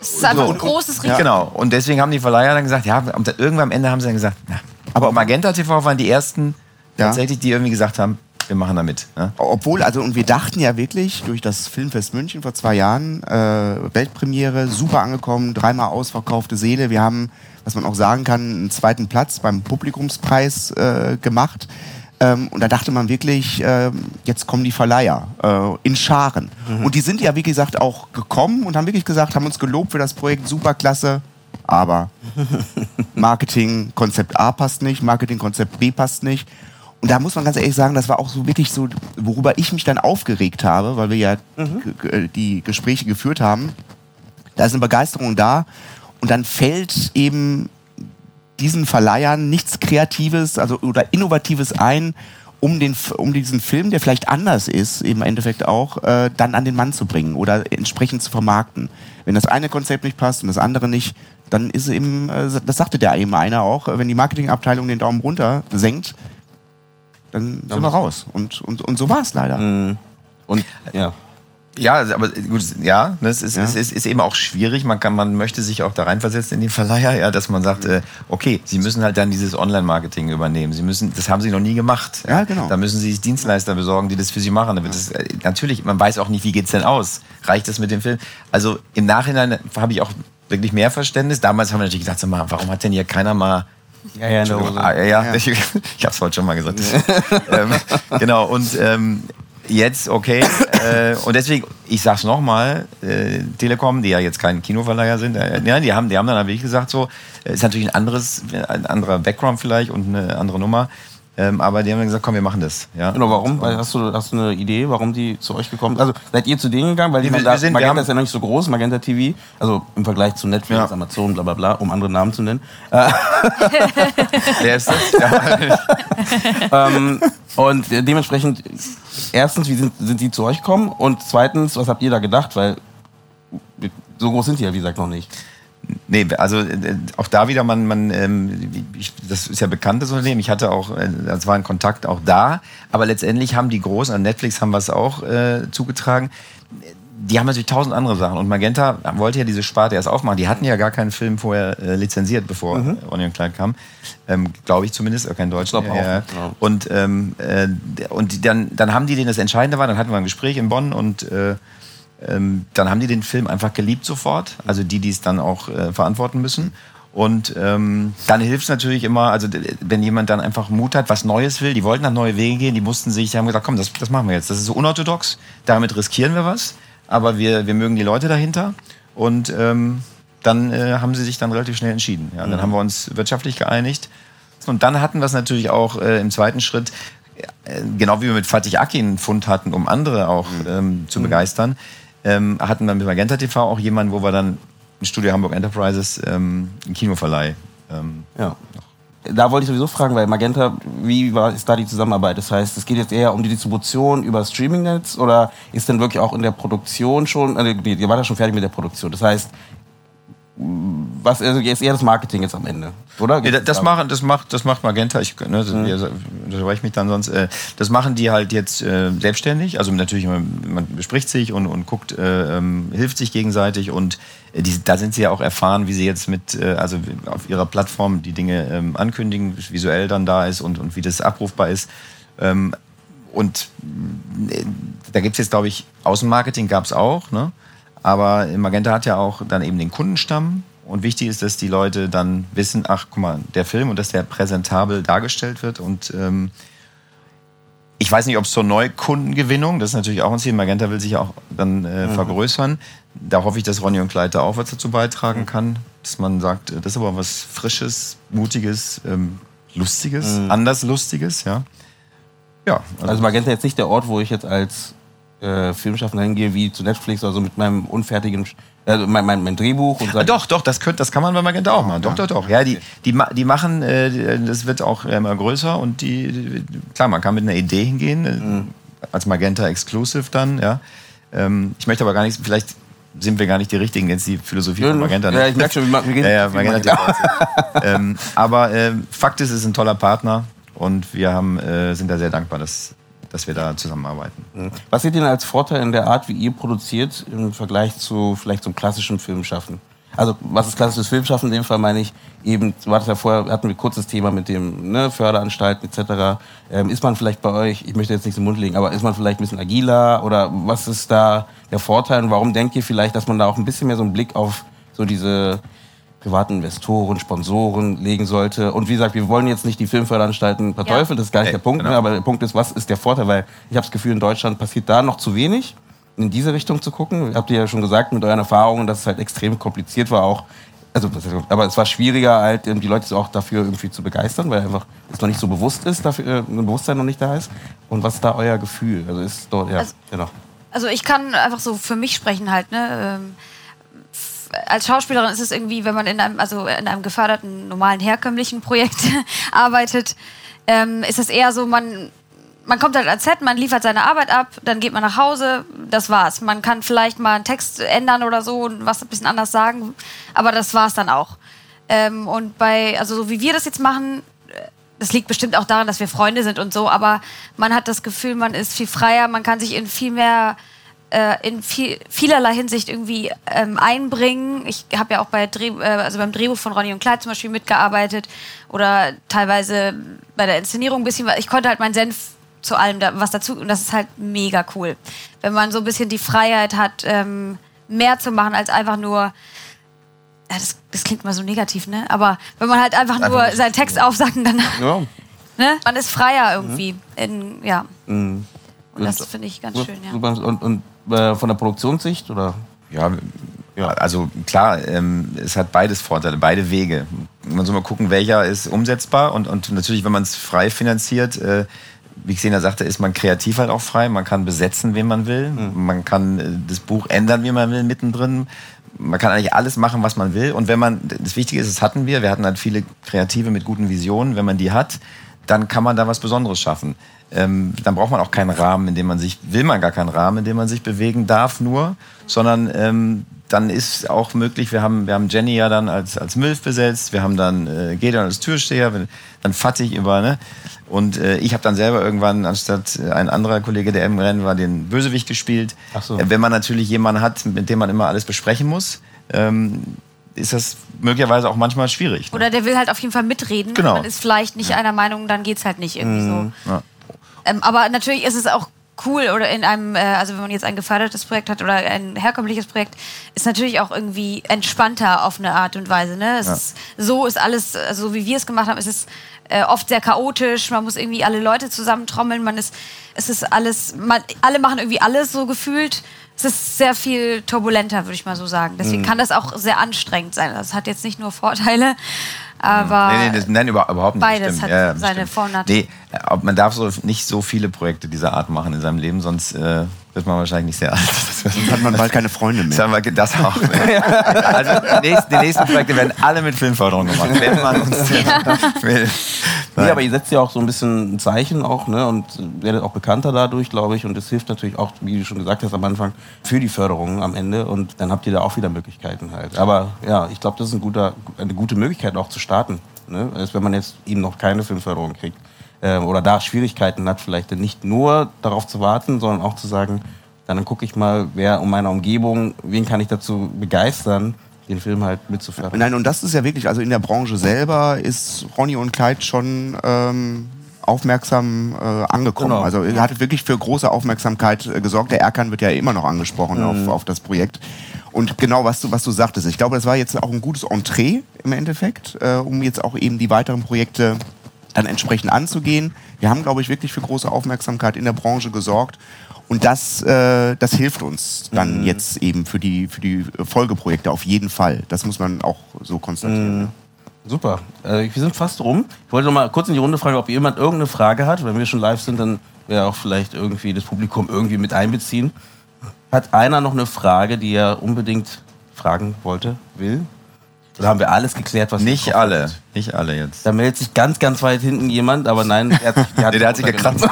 C: Es ist einfach
B: So.
C: ein großes Risiko.
B: Genau. Und deswegen haben die Verleiher dann gesagt, ja, und dann irgendwann am Ende haben sie dann gesagt, na, aber Magenta TV waren die ersten
D: Ja.
B: tatsächlich, die irgendwie gesagt haben, wir machen da mit. Ne?
D: Obwohl, also, und wir dachten ja wirklich, durch das Filmfest München vor zwei Jahren, äh, Weltpremiere, super angekommen, dreimal ausverkaufte Seele. Wir haben, was man auch sagen kann, einen zweiten Platz beim Publikumspreis äh, gemacht. Ähm, und da dachte man wirklich, ähm, jetzt kommen die Verleiher äh, in Scharen. Und die sind ja, wie gesagt, auch gekommen und haben wirklich gesagt, haben uns gelobt für das Projekt, super klasse. Aber Marketing Konzept A passt nicht, Marketing Konzept B passt nicht. Und da muss man ganz ehrlich sagen, das war auch so wirklich so, worüber ich mich dann aufgeregt habe, weil wir ja g- g- die Gespräche geführt haben. Da ist eine Begeisterung da und dann fällt eben diesen Verleihern nichts Kreatives also, oder Innovatives ein, um, den, um diesen Film, der vielleicht anders ist, im Endeffekt auch, äh, dann an den Mann zu bringen oder entsprechend zu vermarkten. Wenn das eine Konzept nicht passt und das andere nicht, dann ist eben, äh, das sagte der eben einer auch, wenn die Marketingabteilung den Daumen runter senkt, dann sind wir raus. Und, und, und so war es leider.
A: Mhm. Und ja.
B: Ja, aber gut, ja, ne, es ist,
D: Ja.
B: Es ist, ist eben auch schwierig. Man kann, man möchte sich auch da reinversetzen in den Verleiher, ja, dass man sagt, äh, okay, sie müssen halt dann dieses Online-Marketing übernehmen. Sie müssen, das haben sie noch nie gemacht.
D: Ja, genau.
B: Da müssen sie sich Dienstleister besorgen, die das für sie machen. Wird das, äh, natürlich, man weiß auch nicht, wie geht's denn aus? Reicht das mit dem Film? Also im Nachhinein habe ich auch wirklich mehr Verständnis. Damals haben wir natürlich gedacht, sag mal, warum hat denn hier keiner mal
A: Ja, ja, Hose.
B: ah, ja, ja. Ich, ich habe es heute schon mal gesagt. ähm, genau, und ähm, jetzt, okay. Äh, und deswegen, ich sag's nochmal, äh, Telekom, die ja jetzt kein Kinoverleiher sind, äh, ja, die, haben, die haben dann wirklich gesagt, so, äh, ist natürlich ein anderes, ein anderer Background vielleicht und eine andere Nummer. Ähm, aber die haben dann gesagt, komm, wir machen das. Ja?
A: Genau, warum? Weil hast du, hast du eine Idee, warum die zu euch gekommen sind? Also seid ihr zu denen gegangen? Weil ich
B: Wir-
A: da,
B: wir sind- wir
A: Magenta
B: haben-
A: ist ja noch nicht so groß, Magenta TV, also im Vergleich zu Netflix,
B: Ja.
A: Amazon, bla bla bla, um andere Namen zu nennen.
B: Wer ist das? Ja.
A: ähm, und dementsprechend, erstens, wie sind, sind die zu euch gekommen? Und zweitens, was habt ihr da gedacht? Weil so groß sind die ja, wie gesagt, noch nicht.
B: Nee, also äh, auch da wieder, man, man ähm, ich, das ist ja bekanntes Unternehmen. Ich hatte auch, äh, das war ein Kontakt auch da, aber letztendlich haben die Großen, an Netflix haben wir es auch äh, zugetragen. Die haben natürlich tausend andere Sachen und Magenta wollte ja diese Sparte erst aufmachen. Die hatten ja gar keinen Film vorher äh, lizenziert, bevor mhm. Ronny und Clyde kam. Ähm, Glaube ich zumindest, äh, kein Deutsch.
A: glaub auch,
B: ja. Und, ähm, äh, und die, dann, dann haben die denen das Entscheidende war, dann hatten wir ein Gespräch in Bonn und äh, ähm, dann haben die den Film einfach geliebt sofort. Also die, die es dann auch äh, verantworten müssen. Und ähm, dann hilft es natürlich immer, also wenn jemand dann einfach Mut hat, was Neues will, die wollten nach neue Wege gehen, die mussten sich, die haben gesagt, komm, das, das machen wir jetzt. Das ist so unorthodox, damit riskieren wir was, aber wir, wir mögen die Leute dahinter. Und ähm, dann äh, haben sie sich dann relativ schnell entschieden. Ja, dann haben wir uns wirtschaftlich geeinigt. Und dann hatten wir es natürlich auch äh, im zweiten Schritt, äh, genau wie wir mit Fatih Aki einen Fund hatten, um andere auch ähm, zu begeistern, ähm, hatten wir mit Magenta TV auch jemanden, wo wir dann im Studio Hamburg Enterprises ähm, einen Kinoverleih. Ähm,
A: Ja. Da wollte ich sowieso fragen, weil Magenta, wie war, ist da die Zusammenarbeit? Das heißt, es geht jetzt eher um die Distribution über Streamingnetz oder ist denn wirklich auch in der Produktion schon, also nee, ihr wart ja schon fertig mit der Produktion. Das heißt, was also jetzt eher das Marketing jetzt am Ende, oder?
B: Nee, das, das, machen, das, macht, das macht Magenta, ich, ne, das,
A: Mhm.
B: das weiß ich mich dann sonst. Äh, das machen die halt jetzt äh, selbstständig. Also natürlich, man, man bespricht sich und, und guckt, äh, ähm, hilft sich gegenseitig und äh, die, da sind sie ja auch erfahren, wie sie jetzt mit, äh, also auf ihrer Plattform die Dinge ähm, ankündigen, visuell dann da ist und, und wie das abrufbar ist. Ähm, und äh, da gibt es jetzt, glaube ich, Außenmarketing gab es auch, ne? Aber Magenta hat ja auch dann eben den Kundenstamm. Und wichtig ist, dass die Leute dann wissen, ach, guck mal, der Film und dass der präsentabel dargestellt wird. Und ähm, ich weiß nicht, ob es zur Neukundengewinnung, das ist natürlich auch ein Ziel, Magenta will sich ja auch dann äh, vergrößern. Da hoffe ich, dass Ronny und Clyde da auch was dazu beitragen kann, dass man sagt, äh, das ist aber was Frisches, Mutiges, ähm, Lustiges, anders Lustiges, ja. Ja,
A: Also Magenta jetzt nicht der Ort, wo ich jetzt als äh, Filmschaffender hingehe, wie zu Netflix oder so mit meinem unfertigen, also mein, mein, mein Drehbuch und
B: Ah, doch, doch, das, könnt, das kann man bei Magenta auch machen. Doch, doch, doch. Ja, die, die, die machen, äh, das wird auch immer größer und die, klar, man kann mit einer Idee hingehen, äh, als Magenta Exclusive dann, ja. Ähm, ich möchte aber gar nicht, vielleicht sind wir gar nicht die Richtigen, jetzt die Philosophie von Magenta.
A: Ja, ich merke schon, wir, gehen
B: Ja, ja, Magenta
A: Magenta.
B: ähm, aber ähm, Fakt ist, es ist ein toller Partner und wir haben, äh, sind da sehr dankbar, dass, dass wir da zusammenarbeiten.
A: Was seht ihr denn als Vorteil in der Art, wie ihr produziert, im Vergleich zu vielleicht zum klassischen Filmschaffen? Also, was ist klassisches Filmschaffen? In dem Fall meine ich eben, du hattest ja vorher, hatten wir kurz das Thema mit dem ne, Förderanstalten etc. Ähm, ist man vielleicht bei euch, ich möchte jetzt nicht im Mund legen, aber ist man vielleicht ein bisschen agiler oder was ist da der Vorteil und warum denkt ihr vielleicht, dass man da auch ein bisschen mehr so einen Blick auf so diese privaten Investoren, Sponsoren legen sollte. Und wie gesagt, wir wollen jetzt nicht die Filmförderanstalten verteufeln, das ist gar nicht
B: Nee,
A: der Punkt,
B: genau.
A: ne, aber der Punkt ist, was ist der Vorteil? Weil ich habe das Gefühl, in Deutschland passiert da noch zu wenig, in diese Richtung zu gucken. Habt ihr ja schon gesagt mit euren Erfahrungen, dass es halt extrem kompliziert war auch. Also, aber es war schwieriger, halt die Leute auch dafür irgendwie zu begeistern, weil einfach es noch nicht so bewusst ist, dafür, äh, ein Bewusstsein noch nicht da ist. Und was ist da euer Gefühl? Also ist dort, ja,
C: Also-
A: genau.
C: Also ich kann einfach so für mich sprechen halt, ne? Ähm, als Schauspielerin ist es irgendwie, wenn man in einem, also in einem geförderten, normalen, herkömmlichen Projekt arbeitet, ähm, ist es eher so, man, man kommt halt als Set, man liefert seine Arbeit ab, dann geht man nach Hause, das war's. Man kann vielleicht mal einen Text ändern oder so und was ein bisschen anders sagen, aber das war's dann auch. Ähm, und bei, also so wie wir das jetzt machen, das liegt bestimmt auch daran, dass wir Freunde sind und so, aber man hat das Gefühl, man ist viel freier, man kann sich in viel mehr äh, in viel, vielerlei Hinsicht irgendwie ähm, einbringen. Ich habe ja auch bei Dreh, äh, also beim Drehbuch von Ronny und Clyde zum Beispiel mitgearbeitet oder teilweise bei der Inszenierung ein bisschen. Ich konnte halt meinen Senf zu allem da, was dazu und das ist halt mega cool, wenn man so ein bisschen die Freiheit hat, ähm, mehr zu machen als einfach nur ja, das, das, klingt mal so negativ, ne? Aber wenn man halt einfach, einfach nur seinen Text aufsagt und dann. Ja. Ne? Man ist freier irgendwie. Mhm. In, ja. Mhm. Und das finde ich ganz schön, ja.
A: Und, und äh, von der Produktionssicht oder?
B: Ja, ja. also klar, ähm, es hat beides Vorteile, beide Wege. Man soll mal gucken, welcher ist umsetzbar und, und natürlich, wenn man es frei finanziert, äh, wie Xena sagte, ist man kreativ halt auch frei. Man kann besetzen, wen man will. Mhm. Man kann äh, das Buch ändern, wie man will, mittendrin. Man kann eigentlich alles machen, was man will. Und wenn man, das Wichtige ist, das hatten wir, wir hatten halt viele Kreative mit guten Visionen. Wenn man die hat, dann kann man da was Besonderes schaffen ähm, dann braucht man auch keinen Rahmen, in dem man sich, will man gar keinen Rahmen, in dem man sich bewegen darf nur, sondern ähm, dann ist auch möglich, wir haben, wir haben Jenny ja dann als, als Milf besetzt, wir haben dann äh, Gedan als Türsteher, dann Fattig über, ne? Und äh, ich habe dann selber irgendwann, anstatt äh, ein anderer Kollege, der im Rennen war, den Bösewicht gespielt. Ach so. Äh, wenn man natürlich jemanden hat, mit dem man immer alles besprechen muss, ähm, ist das möglicherweise auch manchmal schwierig.
C: Ne? Oder der will halt auf jeden Fall mitreden. Genau. Man ist vielleicht nicht ja. einer Meinung, dann geht's halt nicht irgendwie mhm. so. Ja. Ähm, aber natürlich ist es auch cool oder in einem, äh, also wenn man jetzt ein gefördertes Projekt hat oder ein herkömmliches Projekt, ist natürlich auch irgendwie entspannter auf eine Art und Weise. Ne? Es ja. ist, so ist alles, also so wie wir es gemacht haben, ist es äh, oft sehr chaotisch. Man muss irgendwie alle Leute zusammentrommeln. Man ist, es ist alles, man, alle machen irgendwie alles so gefühlt. Es ist sehr viel turbulenter, würde ich mal so sagen. Deswegen mhm. kann das auch sehr anstrengend sein. Das hat jetzt nicht nur Vorteile, aber
B: nee, nee, das, nein, überhaupt nicht.
C: Beides stimmt. hat ja, seine Vor- und
B: Nee, man darf so nicht so viele Projekte dieser Art machen in seinem Leben, sonst äh, wird man wahrscheinlich nicht sehr alt.
D: Dann hat man bald keine Freunde mehr.
B: Das auch. Ne? also die nächsten, die nächsten, Projekte werden alle mit Filmförderung gemacht. Wenn man uns
A: will. Nee, aber ihr setzt ja auch so ein bisschen ein Zeichen auch ne? und werdet auch bekannter dadurch, glaube ich. Und es hilft natürlich auch, wie du schon gesagt hast am Anfang, für die Förderung am Ende. Und dann habt ihr da auch wieder Möglichkeiten halt. Aber ja, ich glaube, das ist ein guter, eine gute Möglichkeit auch zu starten. Ne? Als wenn man jetzt eben noch keine Filmförderung kriegt äh, oder da Schwierigkeiten hat, vielleicht nicht nur darauf zu warten, sondern auch zu sagen, dann gucke ich mal, wer um meine Umgebung, wen kann ich dazu begeistern, den Film halt mitzufördern.
D: Nein, und das ist ja wirklich, also in der Branche selber ist Ronny und Clyde schon ähm, aufmerksam äh, angekommen. Genau. Also er hat wirklich für große Aufmerksamkeit äh, gesorgt. Der Erkan wird ja immer noch angesprochen mhm. auf, auf das Projekt. Und genau, was du, was du sagtest, ich glaube, das war jetzt auch ein gutes Entree im Endeffekt, äh, um jetzt auch eben die weiteren Projekte dann entsprechend anzugehen. Wir haben, glaube ich, wirklich für große Aufmerksamkeit in der Branche gesorgt. Und das, äh, das hilft uns dann mhm. jetzt eben für die, für die Folgeprojekte auf jeden Fall. Das muss man auch so konstatieren. Mhm.
A: Super. Äh, wir sind fast rum. Ich wollte noch mal kurz in die Runde fragen, ob jemand irgendeine Frage hat. Wenn wir schon live sind, dann wäre auch vielleicht irgendwie das Publikum irgendwie mit einbeziehen. Hat einer noch eine Frage, die er unbedingt fragen wollte, will? Da haben wir alles geklärt, was
B: Nicht alle. Hat. Nicht alle jetzt.
A: Da meldet sich ganz, ganz weit hinten jemand, aber nein, der hat sich,
B: der hat, nee, der hat sich gekratzt.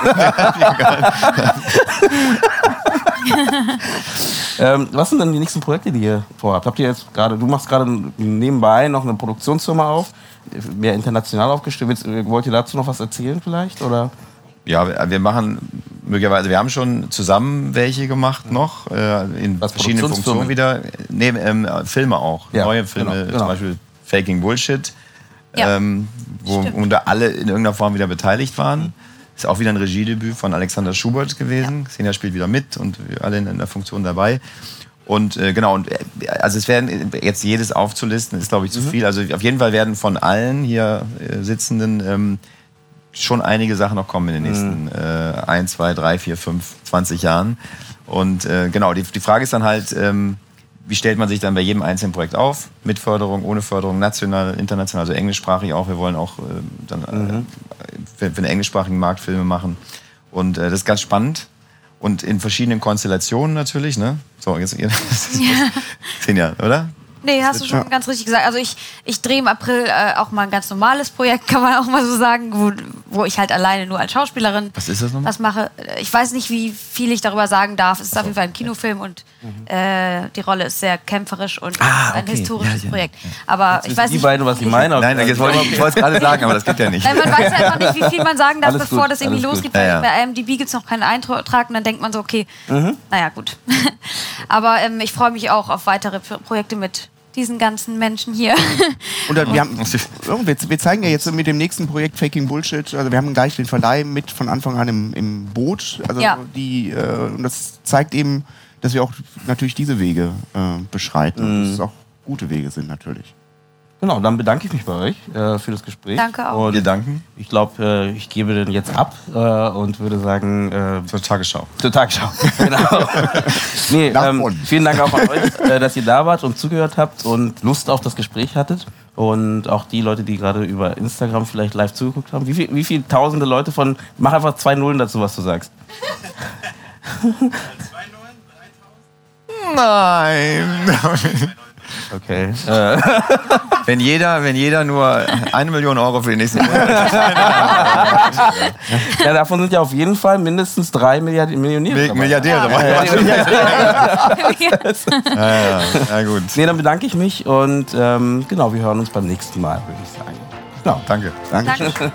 A: ähm, was sind denn die nächsten Projekte, die ihr vorhabt? Habt ihr jetzt gerade, du machst gerade nebenbei noch eine Produktionsfirma auf, mehr international aufgestellt. Wollt ihr dazu noch was erzählen vielleicht? Oder?
B: Ja, wir machen möglicherweise, wir haben schon zusammen welche gemacht noch, äh, in Was, verschiedenen Funktionen wieder. Nee, ähm, Filme auch, ja, neue Filme, genau, genau. zum Beispiel Faking Bullshit, ja, ähm, wo unter alle in irgendeiner Form wieder beteiligt waren. Ist auch wieder ein Regiedebüt von Alexander Schubert gewesen. Ja. Xenia spielt wieder mit und wir alle in der Funktion dabei. Und äh, genau, und, äh, also es werden jetzt jedes aufzulisten, ist glaube ich zu mhm. viel. Also auf jeden Fall werden von allen hier äh, Sitzenden ähm, schon einige Sachen noch kommen in den nächsten mhm. äh, 1, 2, 3, 4, 5, 20 Jahren. Und äh, genau, die, die Frage ist dann halt, ähm, wie stellt man sich dann bei jedem einzelnen Projekt auf? Mit Förderung, ohne Förderung, national, international, also englischsprachig auch. Wir wollen auch äh, dann äh, mhm. für, für, den englischsprachigen Markt Filme machen. Und äh, das ist ganz spannend. Und in verschiedenen Konstellationen natürlich, ne? So, jetzt, ihr, das ist ja. zehn Jahre, oder?
C: Nee, hast du schon
D: Ja.
C: ganz richtig gesagt. Also ich, ich drehe im April äh, auch mal ein ganz normales Projekt, kann man auch mal so sagen, wo, wo ich halt alleine nur als Schauspielerin
B: Was ist das nochmal?
C: was mache. Ich weiß nicht, wie viel ich darüber sagen darf. Es ist auf jeden Fall ein Kinofilm und äh, die Rolle ist sehr kämpferisch und
B: Mhm. Ah,
C: ein
B: okay.
C: historisches
B: Ja, ja,
C: Projekt. Aber ich weiß
A: die
C: nicht.
A: beiden, was sie meinen.
B: Nein, jetzt wollte ich, ich wollte es gerade sagen, aber das geht ja nicht.
C: Nein, man weiß einfach nicht, wie viel man sagen darf,
A: Alles
C: bevor
A: gut,
C: das irgendwie losgeht. Weil
B: Ja, ja.
C: Bei IMDb gibt es noch keinen Eintrag und dann denkt man so, okay,
A: Mhm.
C: naja, gut. Aber ähm, ich freue mich auch auf weitere Pro- Projekte mit diesen ganzen Menschen hier.
D: Und dann, wir, haben, oh, wir, zeigen ja jetzt mit dem nächsten Projekt Faking Bullshit, also wir haben gleich den Verleih mit von Anfang an im, im Boot. Also
C: Ja.
D: die, äh, und das zeigt eben, dass wir auch natürlich diese Wege äh, beschreiten. Dass es auch gute Wege sind natürlich.
A: Genau, dann bedanke ich mich bei euch äh, für das Gespräch.
C: Danke auch.
A: Und
B: Wir danken
A: ich glaube, äh, ich gebe den jetzt ab äh, und würde sagen, äh,
B: zur Tagesschau.
A: zur Tagesschau. genau. nee, ähm, vielen Dank auch an euch, äh, dass ihr da wart und zugehört habt und Lust auf das Gespräch hattet. Und auch die Leute, die gerade über Instagram vielleicht live zugeguckt haben. Wie, viel, wie viele tausende Leute von. Mach einfach zwei Nullen dazu, was du sagst.
B: Nein!
A: Okay. Äh,
B: Wenn jeder, wenn jeder nur eine Million Euro für die nächsten Monate.
A: ja, davon sind ja auf jeden Fall mindestens drei Milliard Millionäre.
B: Milliardäre.
A: Ja, ja, ja.
B: Ja, ja, ja, gut.
A: Nee, dann bedanke ich mich und ähm, genau, wir hören uns beim nächsten Mal, würde ich sagen. Genau.
B: Danke.
D: Danke.
C: Danke.